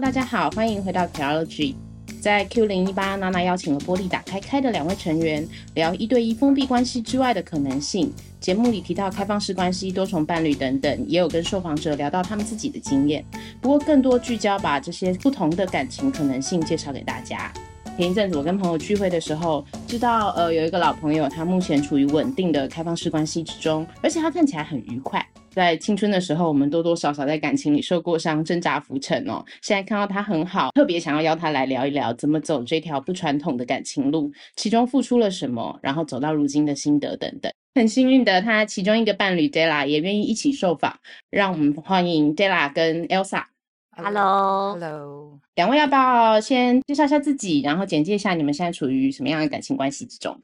大家好，欢迎回到 Curiology。在 Q 零一八，娜娜邀请了玻璃打开开的两位成员，聊一对一封闭关系之外的可能性。节目里提到开放式关系、多重伴侣等等，也有跟受访者聊到他们自己的经验。不过，更多聚焦把这些不同的感情可能性介绍给大家。前一阵子我跟朋友聚会的时候，知道呃有一个老朋友，他目前处于稳定的开放式关系之中，而且他看起来很愉快。在青春的时候，我们多多少少在感情里受过伤，挣扎浮沉哦。现在看到他很好，特别想要邀他来聊一聊怎么走这条不传统的感情路，其中付出了什么，然后走到如今的心得等等。很幸运的，他其中一个伴侣 Della 也愿意一起受访，让我们欢迎 Della 跟 Elsa。Hello，Hello，两位要不要先介绍一下自己，然后简介一下你们现在处于什么样的感情关系之中？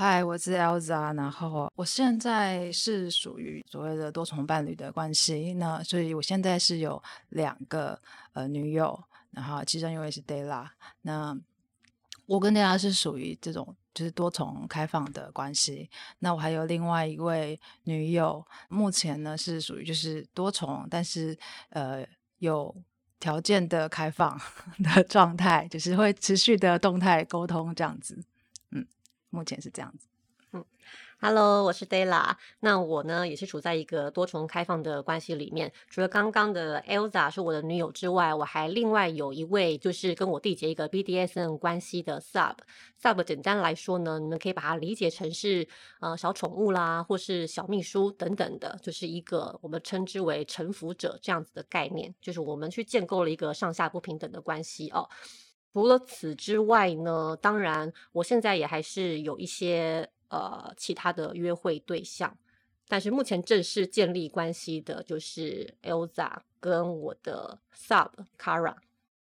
嗨，我是 Elsa，然后我现在是属于所谓的多重伴侣的关系，那所以我现在是有两个呃女友，然后其中一位是 Della，那我跟 Della 是属于这种就是多重开放的关系，那我还有另外一位女友，目前呢是属于就是多重，但是呃有条件的开放 的状态，就是会持续的动态沟通这样子。目前是这样子，嗯，Hello，我是 Della，那我呢也是处在一个多重开放的关系里面。除了刚刚的 Elsa 是我的女友之外，我还另外有一位就是跟我缔结一个 BDSN 关系的 Sub。Sub 简单来说呢，你们可以把它理解成是呃小宠物啦，或是小秘书等等的，就是一个我们称之为臣服者这样子的概念，就是我们去建构了一个上下不平等的关系哦。除了此之外呢，当然，我现在也还是有一些呃其他的约会对象，但是目前正式建立关系的就是 Elsa 跟我的 Sub Kara。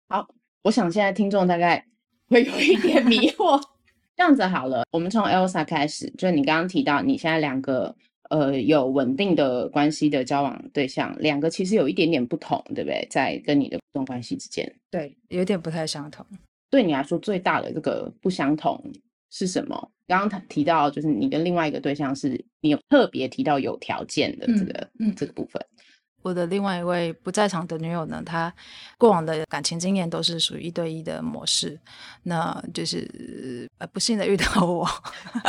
好，我想现在听众大概会有一点迷惑。这样子好了，我们从 Elsa 开始，就是你刚刚提到你现在两个。呃，有稳定的关系的交往对象，两个其实有一点点不同，对不对？在跟你的互动关系之间，对，有点不太相同。对你来说，最大的这个不相同是什么？刚刚提到，就是你跟另外一个对象是，你有特别提到有条件的这个，嗯，嗯，这个部分。我的另外一位不在场的女友呢，她过往的感情经验都是属于一对一的模式，那就是呃不幸的遇到我，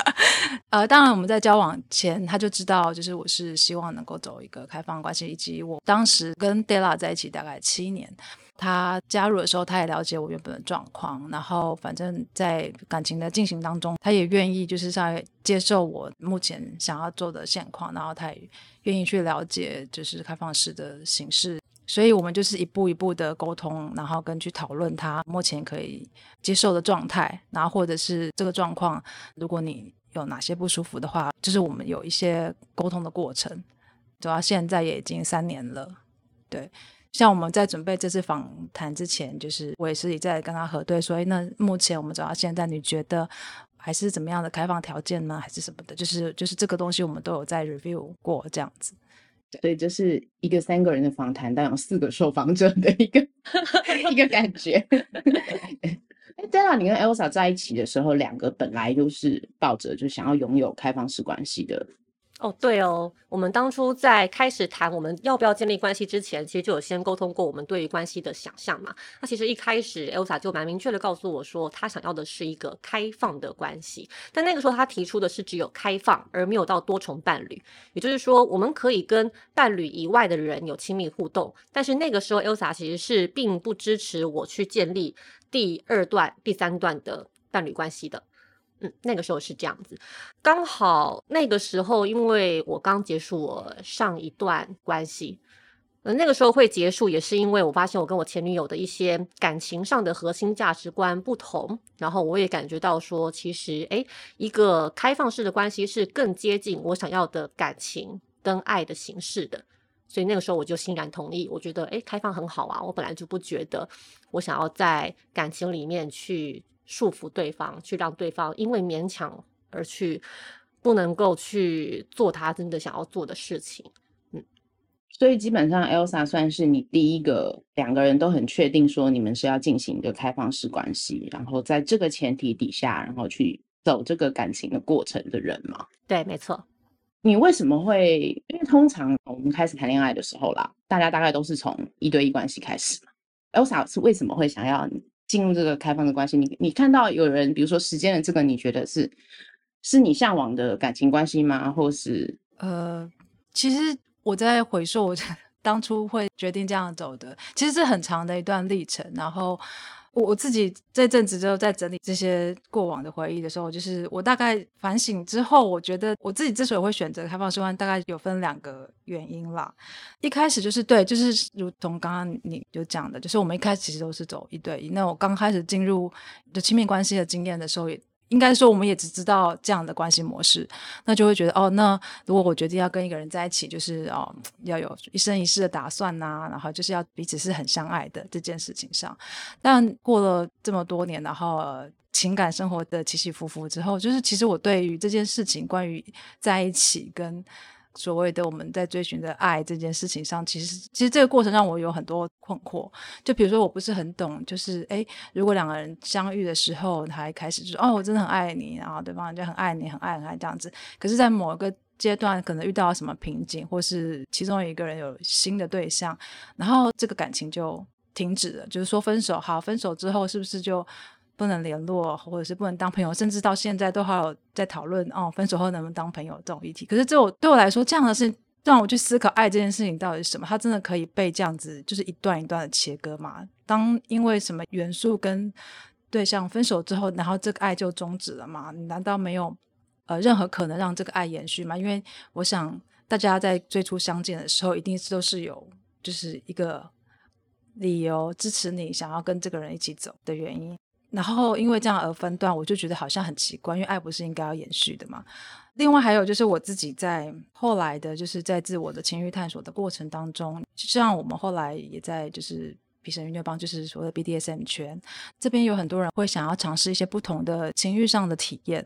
呃，当然我们在交往前他就知道，就是我是希望能够走一个开放关系，以及我当时跟 Della 在一起大概七年。他加入的时候，他也了解我原本的状况，然后反正在感情的进行当中，他也愿意就是在接受我目前想要做的现况，然后他也愿意去了解就是开放式的形式，所以我们就是一步一步的沟通，然后跟去讨论他目前可以接受的状态，然后或者是这个状况，如果你有哪些不舒服的话，就是我们有一些沟通的过程，走到现在也已经三年了，对。像我们在准备这次访谈之前，就是我也是在跟他核对，所以那目前我们走到现在，你觉得还是怎么样的开放条件呢？还是什么的？就是就是这个东西我们都有在 review 过这样子。所以这是一个三个人的访谈，但有四个受访者的一个 一个感觉。哎，Della，你跟 Elsa 在一起的时候，两个本来就是抱着就想要拥有开放式关系的。哦，对哦，我们当初在开始谈我们要不要建立关系之前，其实就有先沟通过我们对于关系的想象嘛。那其实一开始 Elsa 就蛮明确的告诉我说，她想要的是一个开放的关系，但那个时候她提出的是只有开放，而没有到多重伴侣。也就是说，我们可以跟伴侣以外的人有亲密互动，但是那个时候 Elsa 其实是并不支持我去建立第二段、第三段的伴侣关系的。嗯，那个时候是这样子，刚好那个时候，因为我刚结束我上一段关系，呃，那个时候会结束，也是因为我发现我跟我前女友的一些感情上的核心价值观不同，然后我也感觉到说，其实，诶，一个开放式的关系是更接近我想要的感情跟爱的形式的，所以那个时候我就欣然同意，我觉得，诶，开放很好啊，我本来就不觉得我想要在感情里面去。束缚对方，去让对方因为勉强而去不能够去做他真的想要做的事情。嗯，所以基本上 Elsa 算是你第一个两个人都很确定说你们是要进行一个开放式关系，然后在这个前提底下，然后去走这个感情的过程的人嘛？对，没错。你为什么会？因为通常我们开始谈恋爱的时候啦，大家大概都是从一对一关系开始嘛。Elsa 是为什么会想要进入这个开放的关系？你你看到有人，比如说时间的这个，你觉得是是你向往的感情关系吗？或是呃，其实我在回溯我 当初会决定这样走的，其实是很长的一段历程，然后。我我自己这阵子就在整理这些过往的回忆的时候，就是我大概反省之后，我觉得我自己之所以会选择开放式关，大概有分两个原因啦。一开始就是对，就是如同刚刚你有讲的，就是我们一开始其实都是走一对一。那我刚开始进入就亲密关系的经验的时候，也。应该说，我们也只知道这样的关系模式，那就会觉得哦，那如果我决定要跟一个人在一起，就是哦，要有一生一世的打算呐、然后就是要彼此是很相爱的这件事情上。但过了这么多年，然后、情感生活的起起伏伏之后，就是其实我对于这件事情，关于在一起跟。所谓的我们在追寻的爱这件事情上，其实其实这个过程让我有很多困惑。就比如说，我不是很懂，就是诶，如果两个人相遇的时候，还开始就说哦，我真的很爱你，然后对方就很爱你，很爱很爱这样子。可是，在某一个阶段，可能遇到了什么瓶颈，或是其中一个人有新的对象，然后这个感情就停止了，就是说分手。好，分手之后是不是就？不能联络，或者是不能当朋友，甚至到现在都还有在讨论哦，分手后能不能当朋友这种议题。可是，这我对我来说，这样的事让我去思考爱这件事情到底是什么？它真的可以被这样子，就是一段一段的切割吗？当因为什么元素跟对象分手之后，然后这个爱就终止了吗？你难道没有呃任何可能让这个爱延续吗？因为我想大家在最初相见的时候，一定是都是有就是一个理由支持你想要跟这个人一起走的原因。然后因为这样而分段，我就觉得好像很奇怪，因为爱不是应该要延续的嘛。另外还有就是我自己在后来的，就是在自我的情欲探索的过程当中，就像我们后来也在就是皮绳愉悦邦，就是所谓的 BDSM 圈这边有很多人会想要尝试一些不同的情欲上的体验。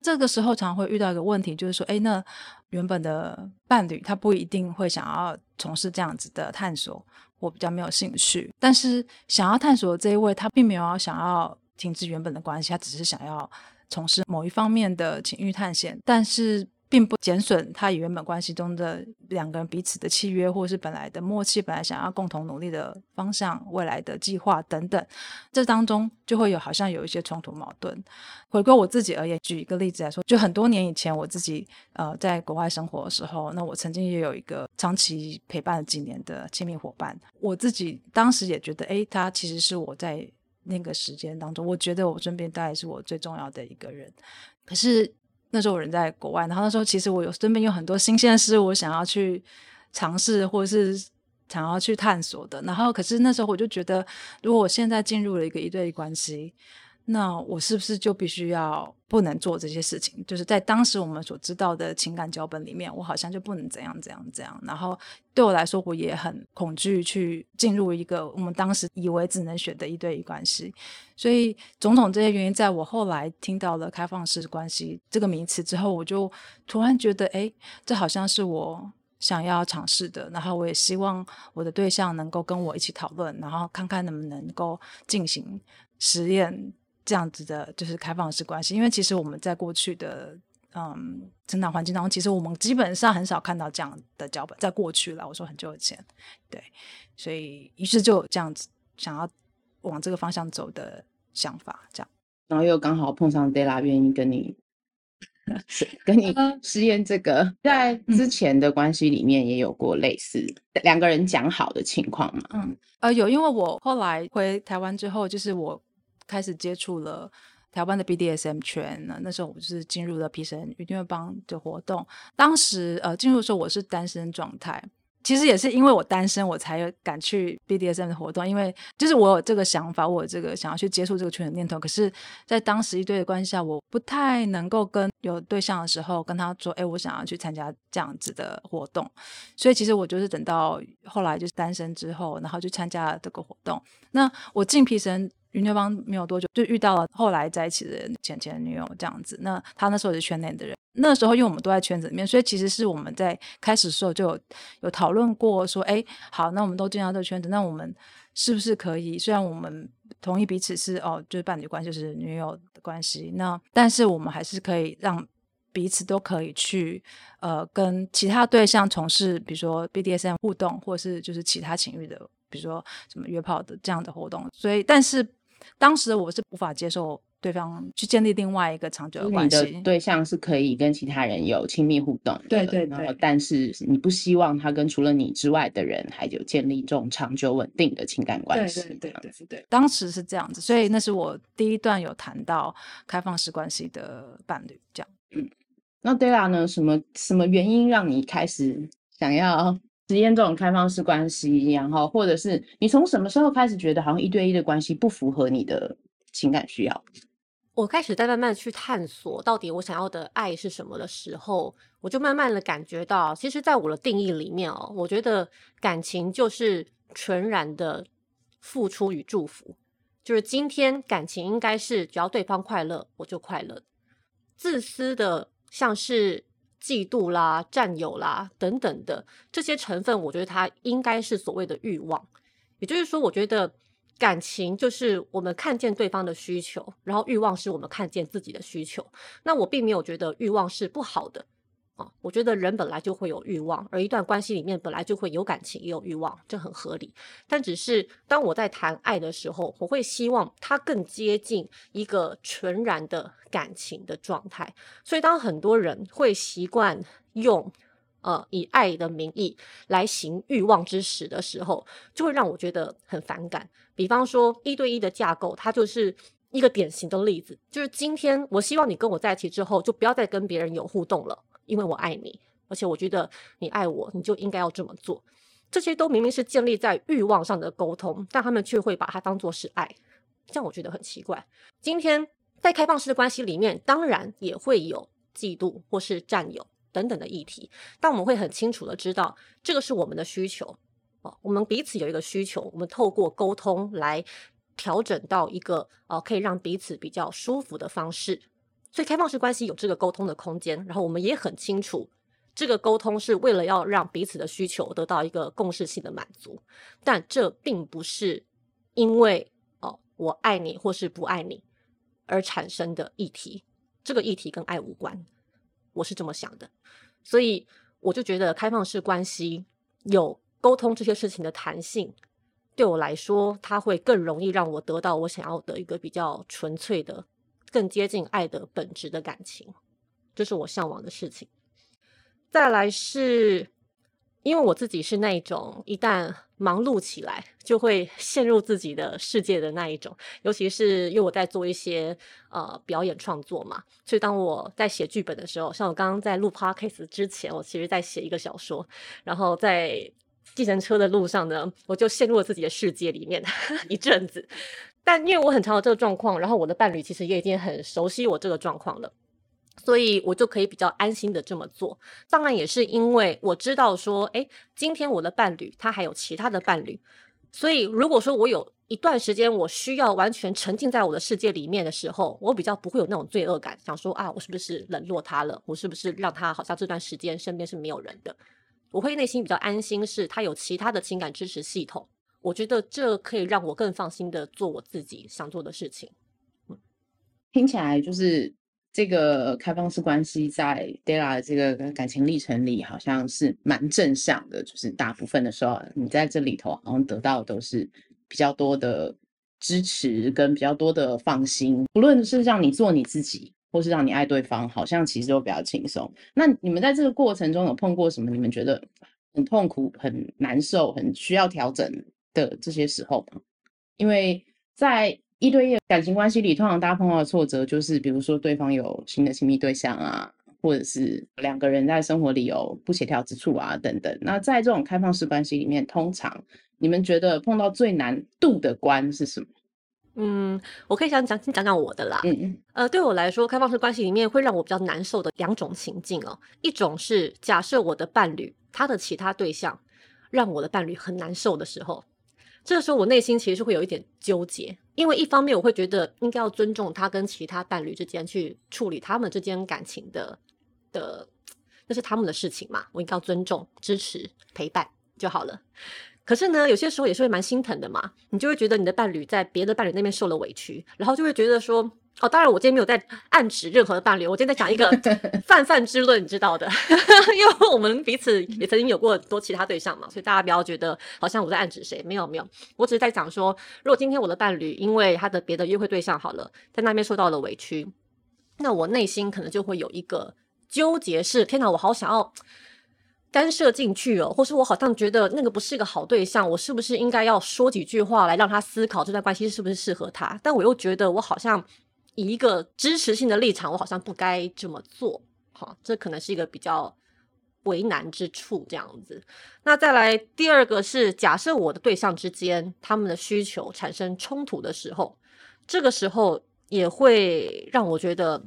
这个时候常常会遇到一个问题，就是说，哎，那原本的伴侣他不一定会想要从事这样子的探索，我比较没有兴趣。但是想要探索的这一位，他并没有想要。停止原本的关系，他只是想要从事某一方面的情欲探险，但是并不减损他与原本关系中的两个人彼此的契约，或是本来的默契，本来想要共同努力的方向、未来的计划等等。这当中就会有好像有一些冲突矛盾。回归我自己而言，举一个例子来说，就很多年以前我自己呃在国外生活的时候，那我曾经也有一个长期陪伴了几年的亲密伙伴，我自己当时也觉得，诶，他其实是我在。那个时间当中，我觉得我身边大概是我最重要的一个人。可是那时候我人在国外，然后那时候其实我有身边有很多新鲜的事，我想要去尝试或是想要去探索的。然后，可是那时候我就觉得，如果我现在进入了一个一对一关系，那我是不是就必须要不能做这些事情？就是在当时我们所知道的情感脚本里面，我好像就不能怎样怎样怎样。然后对我来说，我也很恐惧去进入一个我们当时以为只能选的一对一关系。所以种种这些原因，在我后来听到了开放式关系这个名词之后，我就突然觉得，哎，这好像是我想要尝试的。然后我也希望我的对象能够跟我一起讨论，然后看看能不能够进行实验。这样子的，就是开放式关系，因为其实我们在过去的嗯成长环境当中，其实我们基本上很少看到这样的脚本。在过去了，我说很久以前，对，所以于是就这样子想要往这个方向走的想法，这样，然后又刚好碰上 Della 愿意跟你跟你试验这个，呃、在之前的关系里面也有过类似两个人讲好的情况嘛？嗯，呃，有，因为我后来回台湾之后，就是我。开始接触了台湾的 BDSM 圈呢，那时候我就是进入了皮绳愉悦邦的活动。当时呃进入的时候我是单身状态。其实也是因为我单身，我才敢去 BDSM 的活动。因为就是我有这个想法，我这个想要去接触这个圈的念头。可是，在当时一对的关系下，我不太能够跟有对象的时候跟他说：“哎，我想要去参加这样子的活动。”所以，其实我就是等到后来就是单身之后，然后去参加了这个活动。那我进皮神云雀帮没有多久，就遇到了后来在一起的前前女友这样子。那他那时候是圈内的人。那时候，因为我们都在圈子里面，所以其实是我们在开始的时候就有有讨论过，说，哎，好，那我们都进到这个圈子，那我们是不是可以？虽然我们同意彼此是哦，就是伴侣关系，就是女友的关系，那但是我们还是可以让彼此都可以去呃跟其他对象从事，比如说 BDSM 互动，或是就是其他情欲的比如说什么约炮的这样的活动。所以，但是当时我是无法接受。对方去建立另外一个长久的关系，你的对象是可以跟其他人有亲密互动的，对对对。但是你不希望他跟除了你之外的人还有建立这种长久稳定的情感关系。对对对对对。当时是这样子，所以那是我第一段有谈到开放式关系的伴侣，这样。嗯，那 Della 呢？什么什么原因让你开始想要实验这种开放式关系？然后，或者是你从什么时候开始觉得好像一对一的关系不符合你的情感需要？我开始在慢慢去探索到底我想要的爱是什么的时候，我就慢慢的感觉到，其实，在我的定义里面哦，我觉得感情就是纯然的付出与祝福，就是今天感情应该是只要对方快乐，我就快乐。自私的像是嫉妒啦、占有啦等等的这些成分，我觉得它应该是所谓的欲望。也就是说，我觉得。感情就是我们看见对方的需求，然后欲望是我们看见自己的需求。那我并没有觉得欲望是不好的啊，我觉得人本来就会有欲望，而一段关系里面本来就会有感情也有欲望，这很合理。但只是当我在谈爱的时候，我会希望它更接近一个纯然的感情的状态。所以当很多人会习惯用。呃，以爱的名义来行欲望之实的时候，就会让我觉得很反感。比方说，一对一的架构，它就是一个典型的例子。就是今天，我希望你跟我在一起之后，就不要再跟别人有互动了，因为我爱你，而且我觉得你爱我，你就应该要这么做。这些都明明是建立在欲望上的沟通，但他们却会把它当作是爱，这样我觉得很奇怪。今天在开放式的关系里面，当然也会有嫉妒或是占有。等等的议题，但我们会很清楚的知道，这个是我们的需求哦，我们彼此有一个需求，我们透过沟通来调整到一个呃可以让彼此比较舒服的方式。所以开放式关系有这个沟通的空间，然后我们也很清楚，这个沟通是为了要让彼此的需求得到一个共识性的满足。但这并不是因为哦我爱你或是不爱你而产生的议题，这个议题跟爱无关。我是这么想的，所以我就觉得开放式关系有沟通这些事情的弹性，对我来说，它会更容易让我得到我想要的一个比较纯粹的、更接近爱的本质的感情，这是我向往的事情。再来是。因为我自己是那一种一旦忙碌起来就会陷入自己的世界的那一种，尤其是因为我在做一些呃表演创作嘛，所以当我在写剧本的时候，像我刚刚在录 podcast 之前，我其实在写一个小说，然后在计程车的路上呢，我就陷入了自己的世界里面 一阵子。但因为我很常有这个状况，然后我的伴侣其实也已经很熟悉我这个状况了。所以我就可以比较安心的这么做，当然也是因为我知道说，诶，今天我的伴侣他还有其他的伴侣，所以如果说我有一段时间我需要完全沉浸在我的世界里面的时候，我比较不会有那种罪恶感，想说啊，我是不是冷落他了？我是不是让他好像这段时间身边是没有人的？我会内心比较安心，是他有其他的情感支持系统，我觉得这可以让我更放心的做我自己想做的事情。嗯，听起来就是。这个开放式关系在 Della 的这个感情历程里，好像是蛮正向的。就是大部分的时候，你在这里头好像得到的都是比较多的支持跟比较多的放心。不论是让你做你自己，或是让你爱对方，好像其实都比较轻松。那你们在这个过程中有碰过什么？你们觉得很痛苦、很难受、很需要调整的这些时候吗？因为在一对一的感情关系里，通常大家碰到的挫折就是，比如说对方有新的亲密对象啊，或者是两个人在生活里有不协调之处啊，等等。那在这种开放式关系里面，通常你们觉得碰到最难度的关是什么？嗯，我可以想讲先讲讲我的啦。嗯嗯。呃，对我来说，开放式关系里面会让我比较难受的两种情境哦，一种是假设我的伴侣他的其他对象让我的伴侣很难受的时候。这个时候，我内心其实是会有一点纠结，因为一方面我会觉得应该要尊重他跟其他伴侣之间去处理他们之间感情的的，那是他们的事情嘛，我应该要尊重、支持、陪伴就好了。可是呢，有些时候也是会蛮心疼的嘛，你就会觉得你的伴侣在别的伴侣那边受了委屈，然后就会觉得说，哦，当然我今天没有在暗指任何的伴侣，我今天在讲一个 泛泛之论，你知道的，因为我们彼此也曾经有过很多其他对象嘛，所以大家不要觉得好像我在暗指谁，没有没有，我只是在讲说，如果今天我的伴侣因为他的别的约会对象好了，在那边受到了委屈，那我内心可能就会有一个纠结是，是天哪，我好想要干涉进去哦，或是我好像觉得那个不是一个好对象，我是不是应该要说几句话来让他思考这段关系是不是适合他？但我又觉得我好像。以一个支持性的立场，我好像不该这么做，好，这可能是一个比较为难之处，这样子。那再来第二个是，假设我的对象之间他们的需求产生冲突的时候，这个时候也会让我觉得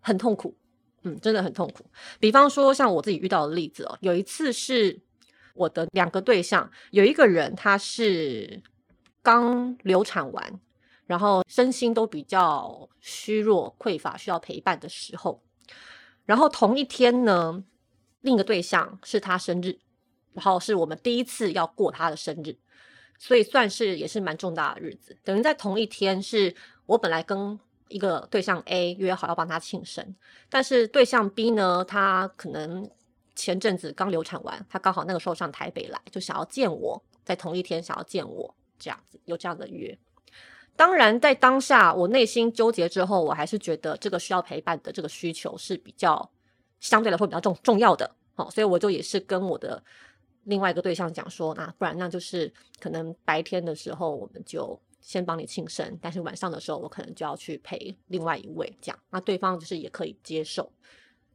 很痛苦，嗯，真的很痛苦。比方说，像我自己遇到的例子哦，有一次是我的两个对象，有一个人他是刚流产完。然后身心都比较虚弱、匮乏，需要陪伴的时候，然后同一天呢，另一个对象是他生日，然后是我们第一次要过他的生日，所以算是也是蛮重大的日子。等于在同一天，是我本来跟一个对象 A 约好要帮他庆生，但是对象 B 呢，他可能前阵子刚流产完，他刚好那个时候上台北来，就想要见我，在同一天想要见我，这样子有这样的约。当然，在当下我内心纠结之后，我还是觉得这个需要陪伴的这个需求是比较相对来说比较重重要的。好，所以我就也是跟我的另外一个对象讲说，那不然那就是可能白天的时候我们就先帮你庆生，但是晚上的时候我可能就要去陪另外一位，这样，那对方就是也可以接受。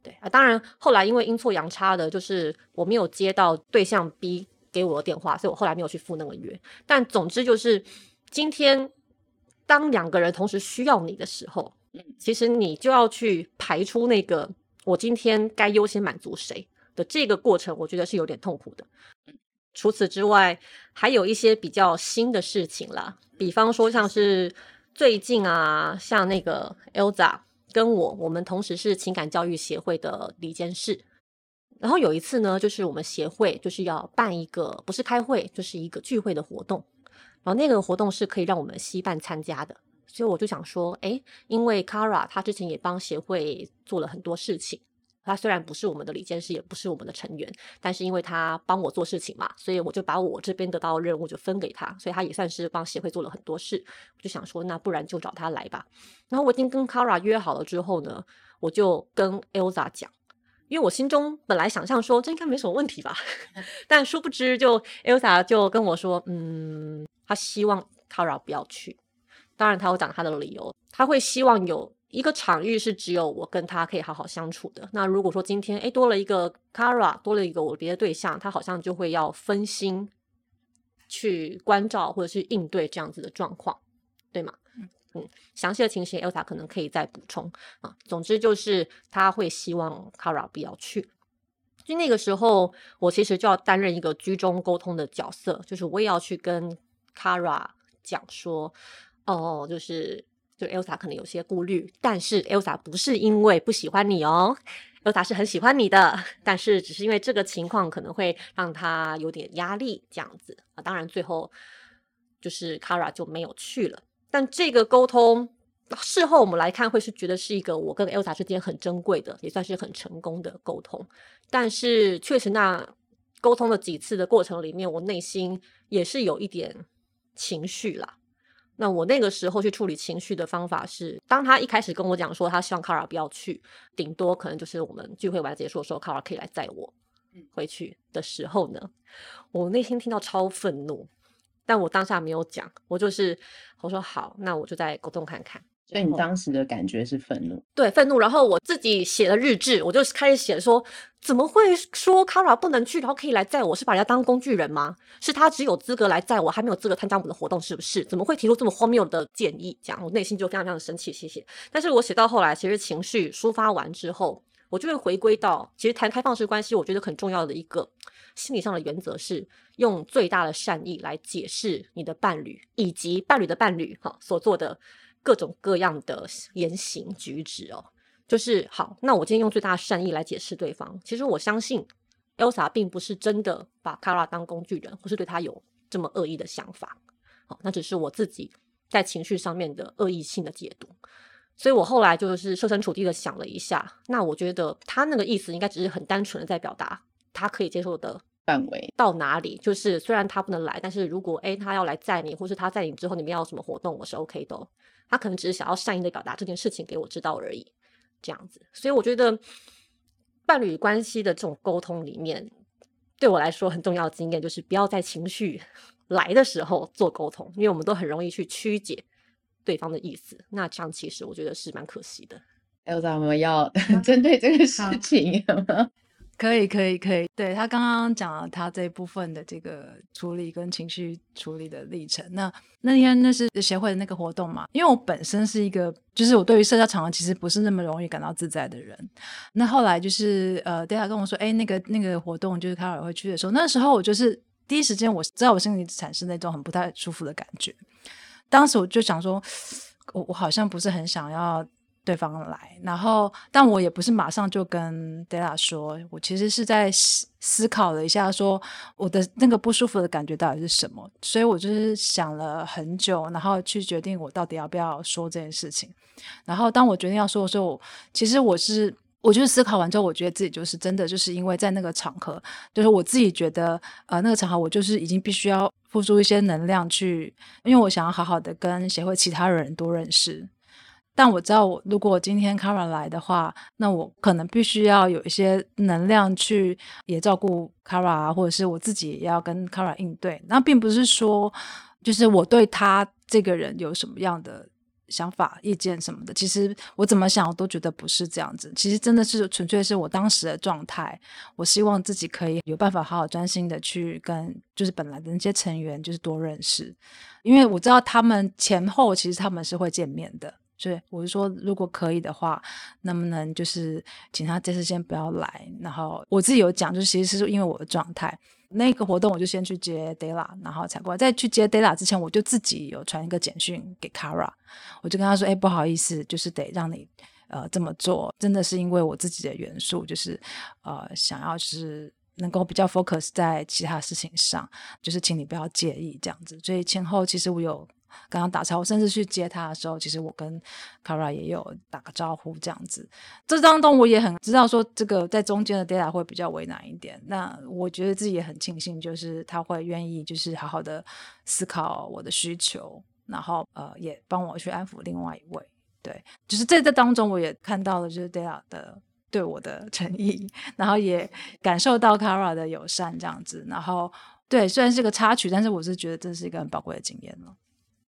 对啊，当然后来因为阴错阳差的，就是我没有接到对象 B 给我的电话，所以我后来没有去赴那个约。但总之就是今天。当两个人同时需要你的时候，其实你就要去排出那个我今天该优先满足谁的这个过程，我觉得是有点痛苦的。除此之外，还有一些比较新的事情啦，比方说像是最近啊，像那个 Elza 跟我，我们同时是情感教育协会的理监事，然后有一次呢，就是我们协会就是要办一个不是开会，就是一个聚会的活动。然后那个活动是可以让我们西办参加的，所以我就想说，诶，因为 Kara 他之前也帮协会做了很多事情，他虽然不是我们的理监事，也不是我们的成员，但是因为他帮我做事情嘛，所以我就把我这边得到的任务就分给他，所以他也算是帮协会做了很多事。我就想说，那不然就找他来吧。然后我已经跟 Kara 约好了之后呢，我就跟 Elsa 讲。因为我心中本来想象说这应该没什么问题吧，但殊不知就 Elsa 就跟我说，嗯，他希望 Kara 不要去。当然，他会讲他的理由，他会希望有一个场域是只有我跟他可以好好相处的。那如果说今天诶多了一个 Kara，多了一个我别的对象，他好像就会要分心去关照或者是应对这样子的状况，对吗？嗯，详细的情形，Elsa 可能可以再补充啊。总之就是他会希望 Kara 不要去。就那个时候，我其实就要担任一个居中沟通的角色，就是我也要去跟 Kara 讲说，哦，就是就 Elsa 可能有些顾虑，但是 Elsa 不是因为不喜欢你哦，Elsa 是很喜欢你的，但是只是因为这个情况可能会让他有点压力这样子啊。当然最后就是 Kara 就没有去了。但这个沟通事后我们来看，会是觉得是一个我跟 Elsa 之间很珍贵的，也算是很成功的沟通。但是确实，那沟通了几次的过程里面，我内心也是有一点情绪啦。那我那个时候去处理情绪的方法是，当他一开始跟我讲说他希望 Kara 不要去，顶多可能就是我们聚会完结束的时候，Kara 可以来载我回去的时候呢，我内心听到超愤怒。但我当下没有讲，我就是我说好，那我就再沟通看看。所以你当时的感觉是愤怒？对，愤怒。然后我自己写了日志，我就开始写说，怎么会说 Kara 不能去，然后可以来载我？是把人家当工具人吗？是他只有资格来载我，还没有资格参加我们的活动，是不是？怎么会提出这么荒谬的建议？这样我内心就非常非常的生气，谢谢。但是我写到后来，其实情绪抒发完之后，我就会回归到，其实谈开放式关系，我觉得很重要的一个。心理上的原则是用最大的善意来解释你的伴侣以及伴侣的伴侣哈所做的各种各样的言行举止哦，就是好。那我今天用最大的善意来解释对方。其实我相信 Elsa 并不是真的把 Kara 当工具人，或是对他有这么恶意的想法。好，那只是我自己在情绪上面的恶意性的解读。所以我后来就是设身处地的想了一下，那我觉得他那个意思应该只是很单纯的在表达他可以接受的范围到哪里。就是虽然他不能来，但是如果诶他要来载你，或是他载你之后你们要有什么活动，我是 OK 的。他可能只是想要善意的表达这件事情给我知道而已，这样子。所以我觉得伴侣关系的这种沟通里面，对我来说很重要的经验就是不要在情绪来的时候做沟通，因为我们都很容易去曲解。对方的意思，那这样其实我觉得是蛮可惜的。Elsa，我们要 针对这个事情，可以，可以，可以。对，他刚刚讲了他这一部分的这个处理跟情绪处理的历程。那那天那是协会的那个活动嘛？因为我本身是一个，就是我对于社交场合其实不是那么容易感到自在的人。那后来就是呃，Della 跟我说，哎，那个那个活动就是 Kara 会去的时候，那时候我就是第一时间我知道我心里产生那种很不太舒服的感觉。当时我就想说，我我好像不是很想要对方来，然后但我也不是马上就跟 Della 说，我其实是在思思考了一下，说我的那个不舒服的感觉到底是什么，所以我就是想了很久，然后去决定我到底要不要说这件事情。然后当我决定要说的时候，其实我是。我就是思考完之后，我觉得自己就是真的，就是因为在那个场合，就是我自己觉得，呃，那个场合我就是已经必须要付出一些能量去，因为我想要好好的跟协会其他人多认识。但我知道，我如果今天 Kara 来的话，那我可能必须要有一些能量去也照顾 Kara 啊，或者是我自己也要跟 Kara 应对。那并不是说，就是我对他这个人有什么样的。想法、意见什么的，其实我怎么想，我都觉得不是这样子。其实真的是纯粹是我当时的状态。我希望自己可以有办法好好专心的去跟，就是本来的那些成员，就是多认识。因为我知道他们前后其实他们是会见面的，所以我是说，如果可以的话，能不能就是请他这次先不要来？然后我自己有讲，就是其实是因为我的状态。那个活动我就先去接 Della，然后才过来。在去接 Della 之前，我就自己有传一个简讯给 Kara，我就跟他说：“哎，不好意思，就是得让你呃这么做，真的是因为我自己的元素，就是呃想要是能够比较 focus 在其他事情上，就是请你不要介意这样子。所以前后其实我有。”刚刚打招呼，甚至去接他的时候，其实我跟 Kara 也有打个招呼，这样子。这当中我也很知道说，这个在中间的 Della 会比较为难一点。那我觉得自己也很庆幸，就是他会愿意，就是好好的思考我的需求，然后呃，也帮我去安抚另外一位。对，就是在这当中，我也看到了就是 Della 的对我的诚意，然后也感受到 Kara 的友善，这样子。然后对，虽然是个插曲，但是我是觉得这是一个很宝贵的经验了。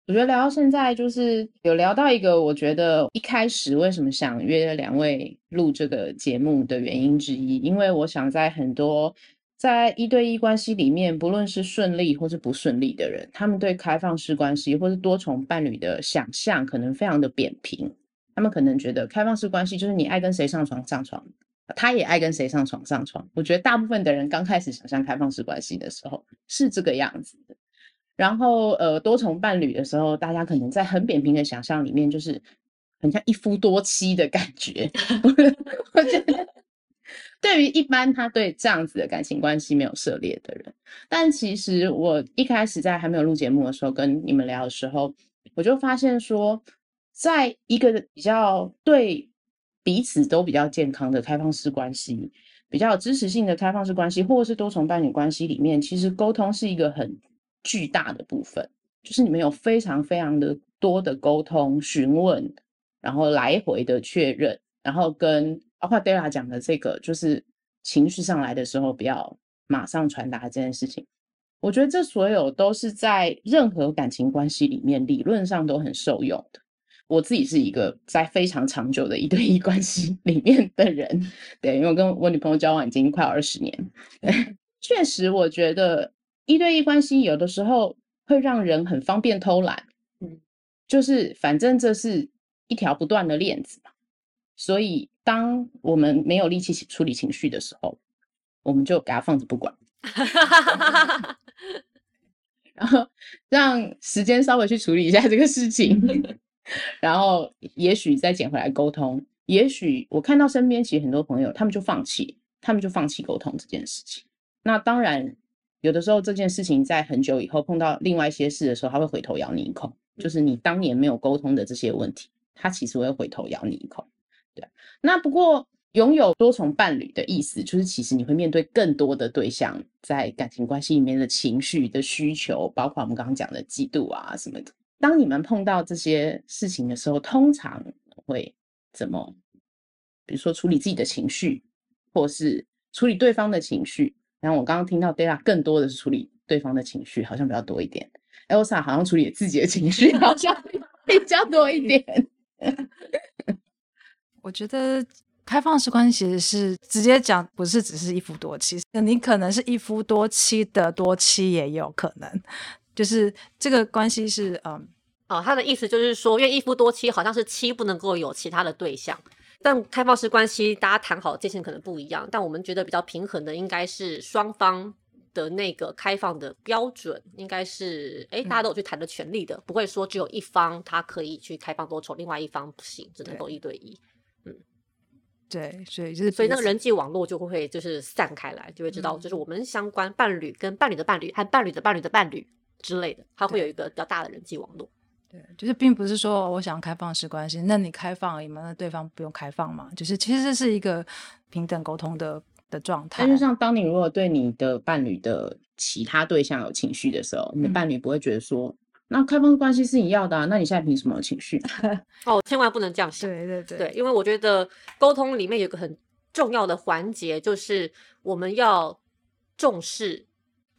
我觉得聊到现在，就是有聊到一个，我觉得一开始为什么想约两位录这个节目的原因之一，因为我想在很多在一对一关系里面，不论是顺利或是不顺利的人，他们对开放式关系或是多重伴侣的想象可能非常的扁平，他们可能觉得开放式关系就是你爱跟谁上床上床，他也爱跟谁上床上床。我觉得大部分的人刚开始想象开放式关系的时候是这个样子的。然后，呃，多重伴侣的时候，大家可能在很扁平的想象里面，就是很像一夫多妻的感觉。我觉得，对于一般他对这样子的感情关系没有涉猎的人，但其实我一开始在还没有录节目的时候，跟你们聊的时候，我就发现说，在一个比较对彼此都比较健康的开放式关系，比较有支持性的开放式关系，或是多重伴侣关系里面，其实沟通是一个很巨大的部分，就是你们有非常非常的多的沟通、询问，然后来回的确认，然后跟包括 Della 讲的这个，就是情绪上来的时候，不要马上传达这件事情。我觉得这所有都是在任何感情关系里面，理论上都很受用的。我自己是一个在非常长久的一对一关系里面的人，对，因为我跟我女朋友交往已经快二十年，对，确实我觉得。一对一关系有的时候会让人很方便偷懒，嗯，就是反正这是一条不断的链子嘛，所以当我们没有力气处理情绪的时候，我们就给它放着不管，然后让时间稍微去处理一下这个事情，然后也许再捡回来沟通。也许我看到身边其实很多朋友，他们就放弃，他们就放弃沟通这件事情。那当然。有的时候这件事情在很久以后碰到另外一些事的时候，他会回头咬你一口。就是你当年没有沟通的这些问题，他其实会回头咬你一口。对，那不过拥有多重伴侣的意思，就是其实你会面对更多的对象，在感情关系里面的情绪的需求，包括我们刚刚讲的嫉妒啊什么的。当你们碰到这些事情的时候，通常会怎么？比如说处理自己的情绪，或是处理对方的情绪。然后我刚刚听到 Della 更多的是处理对方的情绪，好像比较多一点。Elsa 好像处理自己的情绪，好像比较多一点。我觉得开放式关系其实是直接讲，不是只是一夫多妻，你可能是一夫多妻的多妻也有可能，就是这个关系是嗯，哦，他的意思就是说，因为一夫多妻好像是妻不能够有其他的对象，但开放式关系大家谈好的界限可能不一样，但我们觉得比较平衡的应该是双方。的那个开放的标准应该是，哎，大家都有去谈的权利的，嗯、不会说只有一方他可以去开放多重，另外一方不行，只能够一对一。嗯，对，所以就是，所以那个人际网络就会就是散开来，就会知道，就是我们相关伴侣跟伴侣的伴侣和伴侣的伴侣的伴侣之类的，它会有一个比较大的人际网络。对，就是并不是说我想开放式关系，那你开放而已嘛，那对方不用开放嘛，就是其实这是一个平等沟通的。的状态，但就像当你如果对你的伴侣的其他对象有情绪的时候，你的伴侣不会觉得说，嗯、那开放式关系是你要的啊，那你现在凭什么有情绪？哦，千万不能这样想。对对对，对，因为我觉得沟通里面有个很重要的环节，就是我们要重视，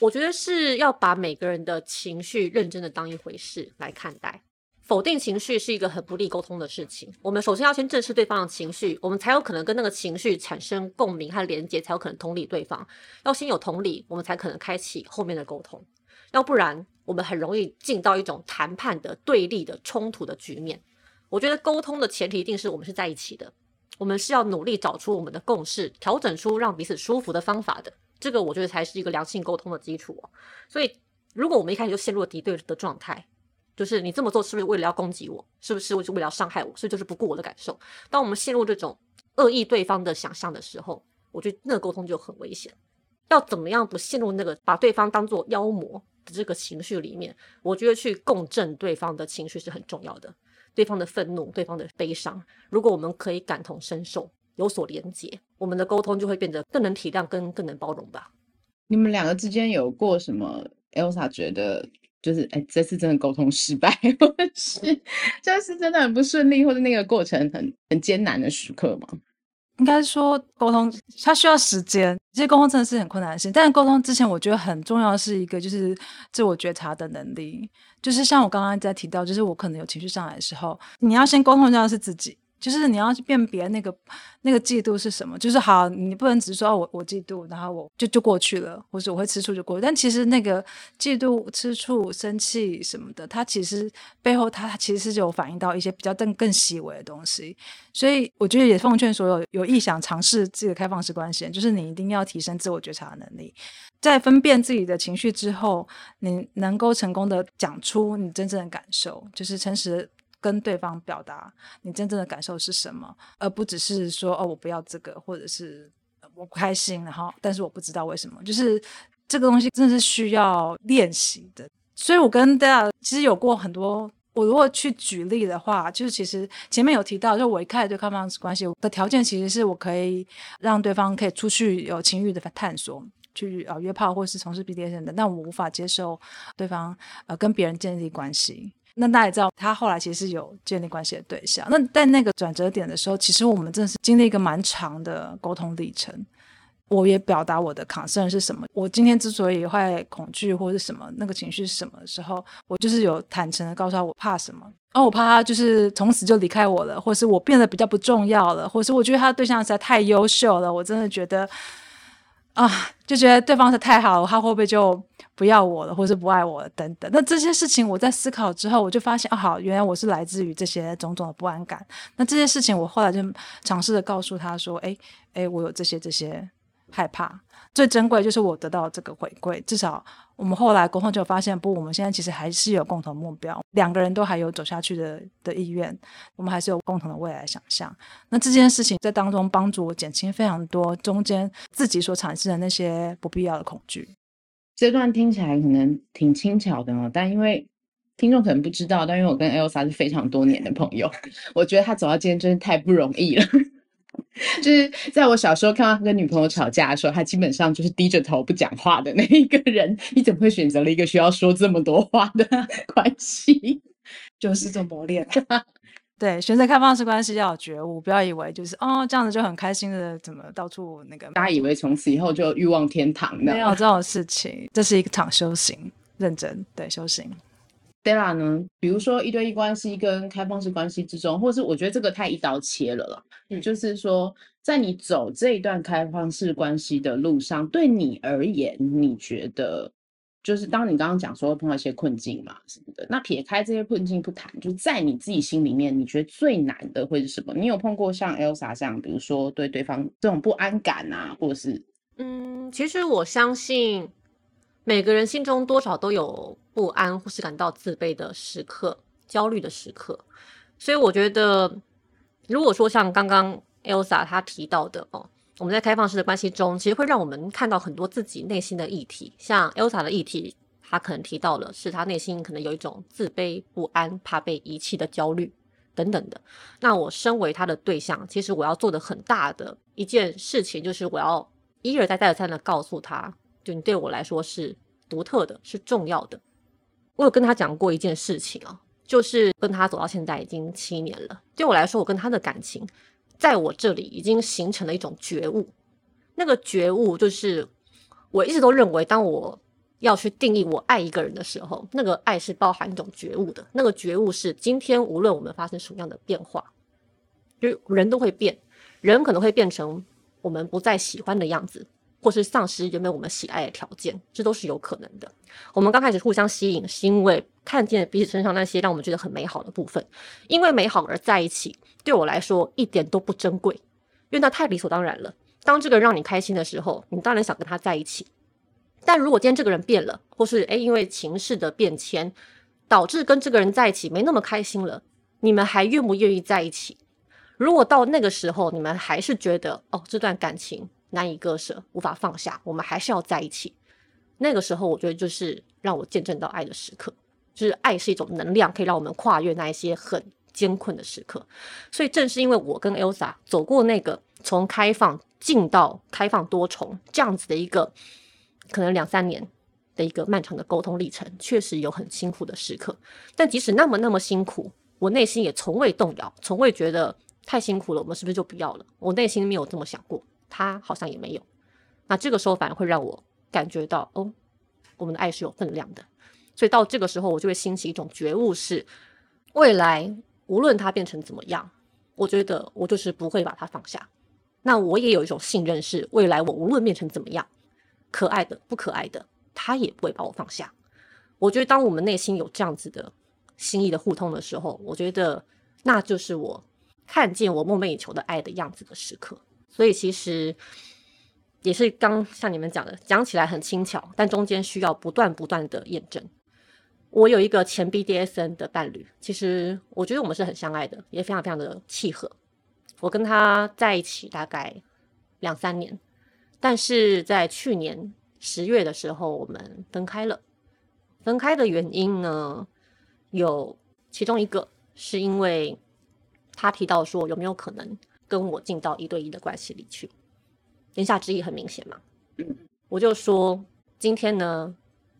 我觉得是要把每个人的情绪认真的当一回事来看待。否定情绪是一个很不利沟通的事情。我们首先要先正视对方的情绪，我们才有可能跟那个情绪产生共鸣和连接，才有可能同理对方。要先有同理，我们才可能开启后面的沟通。要不然，我们很容易进到一种谈判的对立的冲突的局面。我觉得沟通的前提一定是我们是在一起的，我们是要努力找出我们的共识，调整出让彼此舒服的方法的。这个我觉得才是一个良性沟通的基础哦。所以，如果我们一开始就陷入了敌对的状态，就是你这么做是不是为了要攻击我？是不是为了要伤害我？所以就是不顾我的感受。当我们陷入这种恶意对方的想象的时候，我觉得那个沟通就很危险。要怎么样不陷入那个把对方当做妖魔的这个情绪里面？我觉得去共振对方的情绪是很重要的。对方的愤怒，对方的悲伤，如果我们可以感同身受，有所连结，我们的沟通就会变得更能体谅，跟更能包容吧。你们两个之间有过什么？Elsa 觉得？就是哎，这次真的沟通失败，或者是这次真的很不顺利，或者那个过程很很艰难的时刻吗？应该说沟通它需要时间，其实沟通真的是很困难的事情。但是沟通之前，我觉得很重要的是一个就是自我觉察的能力。就是像我刚刚在提到，就是我可能有情绪上来的时候，你要先沟通掉的是自己。就是你要去辨别那个那个嫉妒是什么，就是好，你不能只是说我我嫉妒，然后我就就过去了，或者我会吃醋就过去。但其实那个嫉妒、吃醋、生气什么的，它其实背后它其实是有反映到一些比较更更细微的东西。所以我觉得也奉劝所有有意想尝试这个开放式关系，就是你一定要提升自我觉察的能力，在分辨自己的情绪之后，你能够成功的讲出你真正的感受，就是诚实。跟对方表达你真正的感受是什么，而不只是说哦，我不要这个，或者是我不开心，然后但是我不知道为什么，就是这个东西真的是需要练习的。所以我跟大家其实有过很多，我如果去举例的话，就是其实前面有提到，就我一开始对开放关系的条件，其实是我可以让对方可以出去有情欲的探索，去啊约炮或是从事 BDSM 的，但我无法接受对方呃跟别人建立关系。那大家也知道，他后来其实是有建立关系的对象。那在那个转折点的时候，其实我们真的是经历一个蛮长的沟通历程。我也表达我的 concern 是什么，我今天之所以会恐惧或者是什么，那个情绪是什么的时候，我就是有坦诚的告诉他我怕什么。然后我怕他就是从此就离开我了，或是我变得比较不重要了，或是我觉得他的对象实在太优秀了，我真的觉得。啊，就觉得对方是太好了，他会不会就不要我了，或是不爱我了等等。那这些事情我在思考之后，我就发现，啊，好，原来我是来自于这些种种的不安感。那这些事情，我后来就尝试着告诉他说，哎，哎，我有这些这些害怕。最珍贵就是我得到这个回馈，至少我们后来沟通就发现，不，我们现在其实还是有共同目标，两个人都还有走下去的的意愿，我们还是有共同的未来想象。那这件事情在当中帮助我减轻非常多中间自己所产生的那些不必要的恐惧。这段听起来可能挺轻巧的哦，但因为听众可能不知道，但因为我跟 Elsa 是非常多年的朋友，我觉得他走到今天真是太不容易了。就是在我小时候看到他跟女朋友吵架的时候，他基本上就是低着头不讲话的那一个人。你怎么会选择了一个需要说这么多话的 关系？就是这么磨练。对，选择开放式关系要有觉悟，不要以为就是哦这样子就很开心的，怎么到处那个？大家以为从此以后就欲望天堂的？没有这种事情，这是一场修行，认真对修行。Della 呢？比如说一对一关系跟开放式关系之中，或是我觉得这个太一刀切了啦。嗯，就是说，在你走这一段开放式关系的路上，对你而言，你觉得就是当你刚刚讲说会碰到一些困境嘛什么的，那撇开这些困境不谈，就在你自己心里面，你觉得最难的会是什么？你有碰过像 Elsa 这样，比如说对对方这种不安感啊，或者是？嗯，其实我相信。每个人心中多少都有不安或是感到自卑的时刻、焦虑的时刻，所以我觉得，如果说像刚刚 Elsa 她提到的哦，我们在开放式的关系中，其实会让我们看到很多自己内心的议题。像 Elsa 的议题，她可能提到了是她内心可能有一种自卑、不安、怕被遗弃的焦虑等等的。那我身为她的对象，其实我要做的很大的一件事情，就是我要一而再、再而三的告诉她。就你对我来说是独特的，是重要的。我有跟他讲过一件事情啊，就是跟他走到现在已经七年了。对我来说，我跟他的感情，在我这里已经形成了一种觉悟。那个觉悟就是，我一直都认为，当我要去定义我爱一个人的时候，那个爱是包含一种觉悟的。那个觉悟是，今天无论我们发生什么样的变化，就人都会变，人可能会变成我们不再喜欢的样子。或是丧失原本我们喜爱的条件，这都是有可能的。我们刚开始互相吸引，是因为看见彼此身上那些让我们觉得很美好的部分，因为美好而在一起。对我来说一点都不珍贵，因为那太理所当然了。当这个人让你开心的时候，你当然想跟他在一起。但如果今天这个人变了，或是诶因为情势的变迁，导致跟这个人在一起没那么开心了，你们还愿不愿意在一起？如果到那个时候你们还是觉得哦这段感情，难以割舍，无法放下，我们还是要在一起。那个时候，我觉得就是让我见证到爱的时刻，就是爱是一种能量，可以让我们跨越那一些很艰困的时刻。所以，正是因为我跟 Elsa 走过那个从开放进到开放多重这样子的一个可能两三年的一个漫长的沟通历程，确实有很辛苦的时刻。但即使那么那么辛苦，我内心也从未动摇，从未觉得太辛苦了，我们是不是就不要了？我内心没有这么想过。他好像也没有，那这个时候反而会让我感觉到，哦，我们的爱是有分量的。所以到这个时候，我就会兴起一种觉悟是，未来无论他变成怎么样，我觉得我就是不会把他放下。那我也有一种信任，是未来我无论变成怎么样，可爱的不可爱的，他也不会把我放下。我觉得当我们内心有这样子的心意的互通的时候，我觉得那就是我看见我梦寐以求的爱的样子的时刻。所以其实也是刚像你们讲的，讲起来很轻巧，但中间需要不断不断的验证。我有一个前 BDSN 的伴侣，其实我觉得我们是很相爱的，也非常非常的契合。我跟他在一起大概两三年，但是在去年十月的时候，我们分开了。分开的原因呢，有其中一个是因为他提到说有没有可能。跟我进到一对一的关系里去，言下之意很明显嘛。我就说今天呢，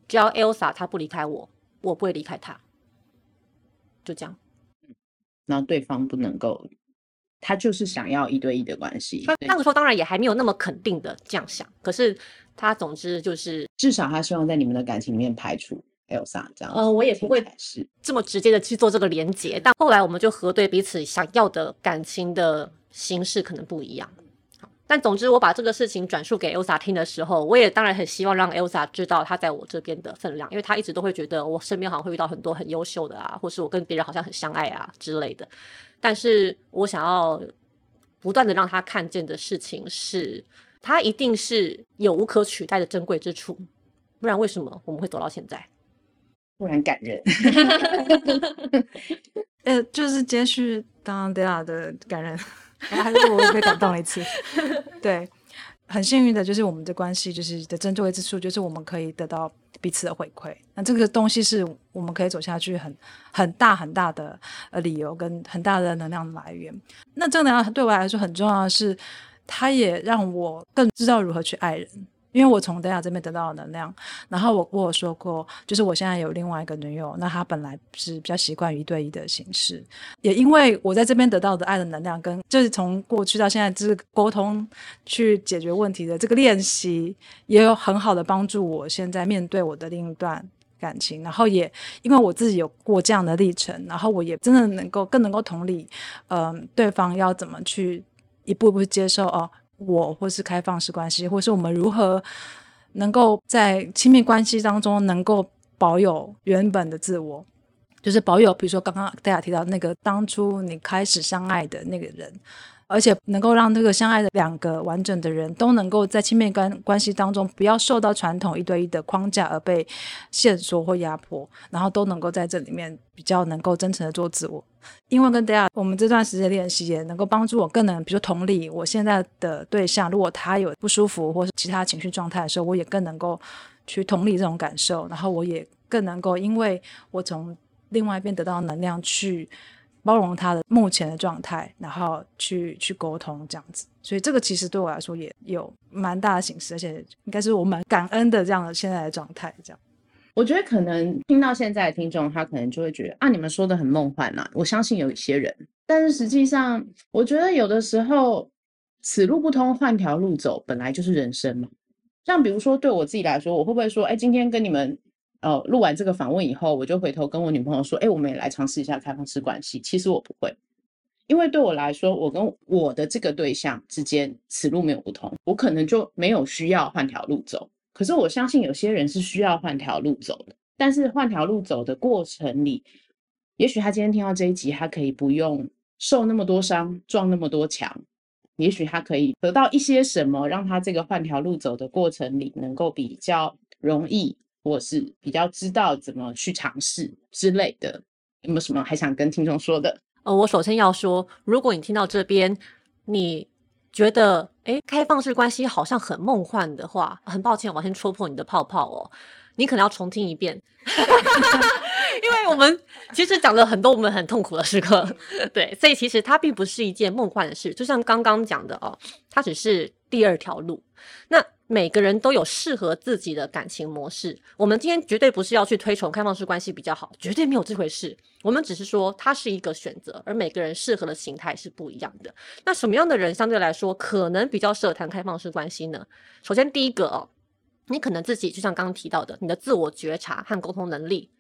只要 Elsa 她不离开我，我不会离开她，就这样。然后对方不能够，他就是想要一对一的关系。那个时候当然也还没有那么肯定的这样想，可是他总之就是至少他希望在你们的感情里面排除 Elsa 这样。呃，我也不会是这么直接的去做这个连接，但后来我们就核对彼此想要的感情的。形式可能不一样，但总之我把这个事情转述给 Elsa 听的时候，我也当然很希望让 Elsa 知道她在我这边的分量，因为她一直都会觉得我身边好像会遇到很多很优秀的啊，或是我跟别人好像很相爱啊之类的。但是我想要不断的让她看见的事情是，她一定是有无可取代的珍贵之处，不然为什么我们会走到现在？不然感人。呃，就是接续刚刚 Della 的感人。还是我被感动了一次，对，很幸运的就是我们的关系就是的珍贵之处，就是我们可以得到彼此的回馈。那这个东西是我们可以走下去很很大很大的呃理由跟很大的能量来源。那这个能量对我来说很重要的是，它也让我更知道如何去爱人。因为我从德雅这边得到的能量，然后我我有说过，就是我现在有另外一个女友，那她本来是比较习惯于一对一的形式，也因为我在这边得到的爱的能量，跟就是从过去到现在，就是沟通去解决问题的这个练习，也有很好的帮助我现在面对我的另一段感情，然后也因为我自己有过这样的历程，然后我也真的能够更能够同理，嗯、呃，对方要怎么去一步一步接受哦。我或是开放式关系，或是我们如何能够在亲密关系当中能够保有原本的自我，就是保有，比如说刚刚大家提到那个当初你开始相爱的那个人。而且能够让这个相爱的两个完整的人都能够在亲密关关系当中，不要受到传统一对一的框架而被限缩或压迫，然后都能够在这里面比较能够真诚的做自我。因为跟大家我们这段时间练习也能够帮助我更能，比如同理我现在的对象，如果他有不舒服或是其他情绪状态的时候，我也更能够去同理这种感受，然后我也更能够，因为我从另外一边得到能量去。包容他的目前的状态，然后去去沟通这样子，所以这个其实对我来说也有蛮大的形式，而且应该是我蛮感恩的这样的现在的状态。这样，我觉得可能听到现在的听众，他可能就会觉得啊，你们说的很梦幻啊。我相信有一些人，但是实际上，我觉得有的时候此路不通，换条路走，本来就是人生嘛。像比如说对我自己来说，我会不会说，哎，今天跟你们。哦，录完这个访问以后，我就回头跟我女朋友说：“哎，我们也来尝试一下开放式关系。”其实我不会，因为对我来说，我跟我的这个对象之间此路没有不通，我可能就没有需要换条路走。可是我相信有些人是需要换条路走的，但是换条路走的过程里，也许他今天听到这一集，他可以不用受那么多伤，撞那么多墙，也许他可以得到一些什么，让他这个换条路走的过程里能够比较容易。或是比较知道怎么去尝试之类的，有没有什么还想跟听众说的？呃，我首先要说，如果你听到这边，你觉得诶，开放式关系好像很梦幻的话，很抱歉，我先戳破你的泡泡哦，你可能要重听一遍，因为我们其实讲了很多我们很痛苦的时刻，对，所以其实它并不是一件梦幻的事，就像刚刚讲的哦，它只是第二条路，那。每个人都有适合自己的感情模式。我们今天绝对不是要去推崇开放式关系比较好，绝对没有这回事。我们只是说它是一个选择，而每个人适合的形态是不一样的。那什么样的人相对来说可能比较适合谈开放式关系呢？首先，第一个哦，你可能自己就像刚刚提到的，你的自我觉察和沟通能力，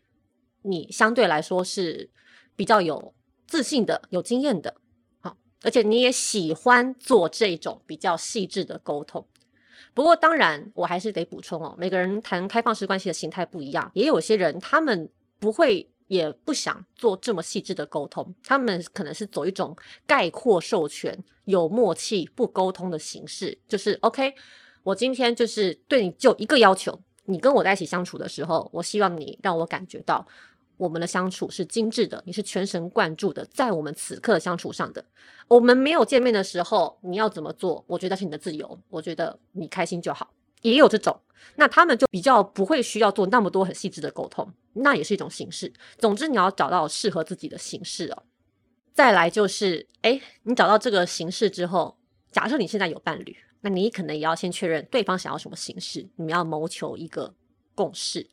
你相对来说是比较有自信的、有经验的。好，而且你也喜欢做这种比较细致的沟通。不过，当然，我还是得补充哦，每个人谈开放式关系的形态不一样，也有些人他们不会，也不想做这么细致的沟通，他们可能是走一种概括授权、有默契、不沟通的形式，就是 OK，我今天就是对你就一个要求，你跟我在一起相处的时候，我希望你让我感觉到。我们的相处是精致的，你是全神贯注的，在我们此刻相处上的。我们没有见面的时候，你要怎么做？我觉得是你的自由，我觉得你开心就好。也有这种，那他们就比较不会需要做那么多很细致的沟通，那也是一种形式。总之，你要找到适合自己的形式哦。再来就是，诶，你找到这个形式之后，假设你现在有伴侣，那你可能也要先确认对方想要什么形式，你们要谋求一个共识。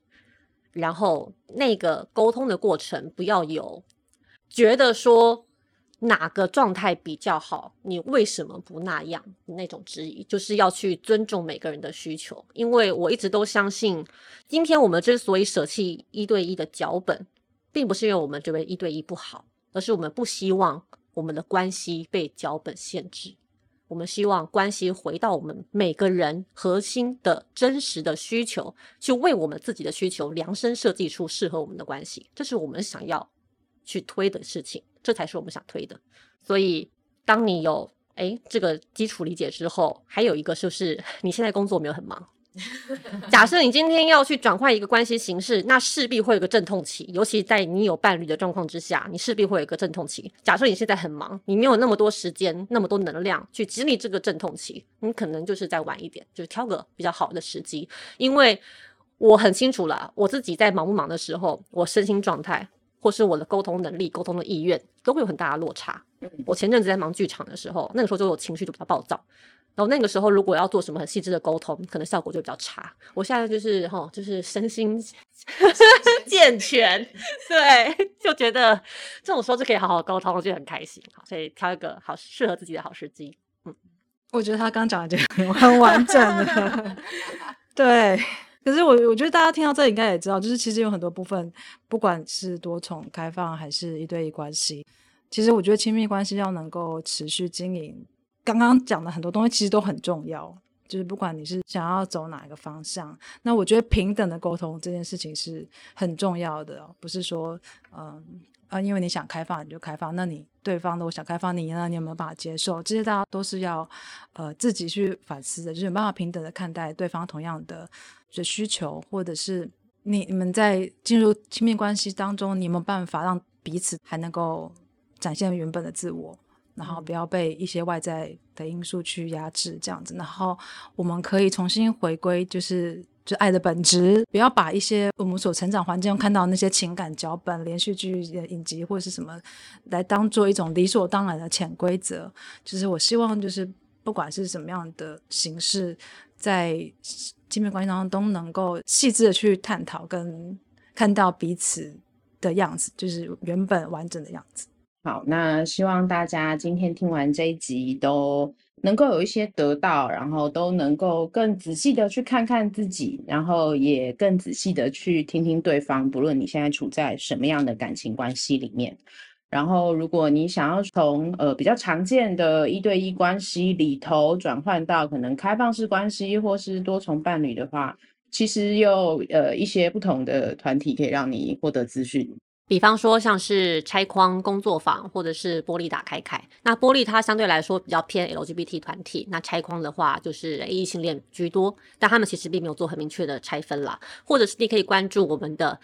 然后那个沟通的过程，不要有觉得说哪个状态比较好，你为什么不那样那种质疑，就是要去尊重每个人的需求。因为我一直都相信，今天我们之所以舍弃一对一的脚本，并不是因为我们觉得一对一不好，而是我们不希望我们的关系被脚本限制。我们希望关系回到我们每个人核心的真实的需求，去为我们自己的需求量身设计出适合我们的关系，这是我们想要去推的事情，这才是我们想推的。所以，当你有诶这个基础理解之后，还有一个就是 你现在工作没有很忙。假设你今天要去转换一个关系形式，那势必会有个阵痛期，尤其在你有伴侣的状况之下，你势必会有个阵痛期。假设你现在很忙，你没有那么多时间、那么多能量去经历这个阵痛期，你可能就是再晚一点，就是挑个比较好的时机。因为我很清楚了，我自己在忙不忙的时候，我身心状态，或是我的沟通能力、沟通的意愿，都会有很大的落差。我前阵子在忙剧场的时候，那个时候就有情绪就比较暴躁，然后那个时候如果要做什么很细致的沟通，可能效果就比较差。我现在就是哈，就是身心 健全，对，就觉得这种时候就可以好好沟通，就很开心。好，所以挑一个好适合自己的好时机。嗯，我觉得他刚讲的这个 很完整的，对。可是我我觉得大家听到这里应该也知道，就是其实有很多部分，不管是多重开放还是一对一关系。其实我觉得亲密关系要能够持续经营，刚刚讲的很多东西其实都很重要。就是不管你是想要走哪一个方向，那我觉得平等的沟通这件事情是很重要的，不是说嗯啊，因为你想开放你就开放，那你对方都想开放你呢，你有没有办法接受？这些大家都是要呃自己去反思的，就是有办法平等的看待对方同样的的需求，或者是你你们在进入亲密关系当中，你有没有办法让彼此还能够。展现原本的自我，然后不要被一些外在的因素去压制，这样子，然后我们可以重新回归，就是就爱的本质，不要把一些我们所成长环境中看到那些情感脚本、连续剧、影集或者是什么，来当做一种理所当然的潜规则。就是我希望，就是不管是什么样的形式，在亲密关系当中都能够细致的去探讨，跟看到彼此的样子，就是原本完整的样子。好，那希望大家今天听完这一集都能够有一些得到，然后都能够更仔细的去看看自己，然后也更仔细的去听听对方，不论你现在处在什么样的感情关系里面。然后，如果你想要从呃比较常见的一对一关系里头转换到可能开放式关系或是多重伴侣的话，其实有呃一些不同的团体可以让你获得资讯。比方说，像是拆框工作坊，或者是玻璃打开开。那玻璃它相对来说比较偏 LGBT 团体，那拆框的话就是异性恋居多，但他们其实并没有做很明确的拆分啦。或者是你可以关注我们的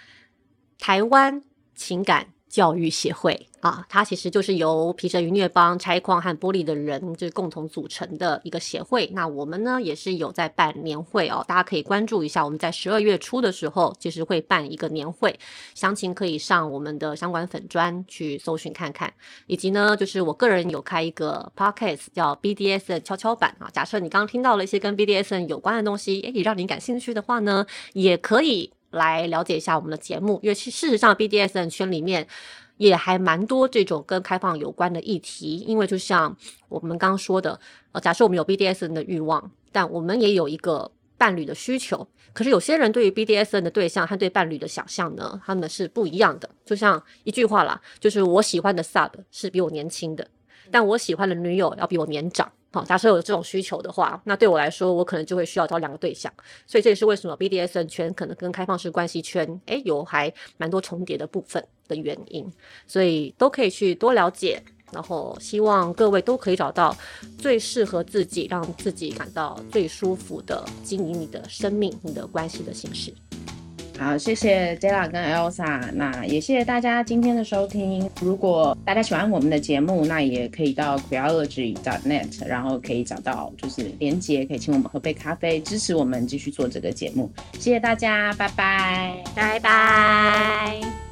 台湾情感教育协会啊，它其实就是由皮绳与虐帮、拆框和玻璃的人就是共同组成的一个协会。那我们呢也是有在办年会哦，大家可以关注一下。我们在十二月初的时候，其实会办一个年会，详情可以上我们的相关粉专去搜寻看看。以及呢，就是我个人有开一个 podcast 叫 BDSM 跷跷板啊。假设你刚刚听到了一些跟 BDSM 有关的东西，诶，也让你感兴趣的话呢，也可以。来了解一下我们的节目，因为事实上 BDSN 圈里面也还蛮多这种跟开放有关的议题。因为就像我们刚刚说的，呃，假设我们有 BDSN 的欲望，但我们也有一个伴侣的需求。可是有些人对于 BDSN 的对象和对伴侣的想象呢，他们是不一样的。就像一句话啦，就是我喜欢的 Sub 是比我年轻的，但我喜欢的女友要比我年长。好，假设有这种需求的话，那对我来说，我可能就会需要找两个对象，所以这也是为什么 BDSN 圈可能跟开放式关系圈，诶，有还蛮多重叠的部分的原因，所以都可以去多了解，然后希望各位都可以找到最适合自己，让自己感到最舒服的经营你的生命、你的关系的形式。好，谢谢 Jella 跟 Elsa，那也谢谢大家今天的收听。如果大家喜欢我们的节目，那也可以到 quology.net，然后可以找到就是连接，可以请我们喝杯咖啡，支持我们继续做这个节目。谢谢大家，拜拜，拜拜。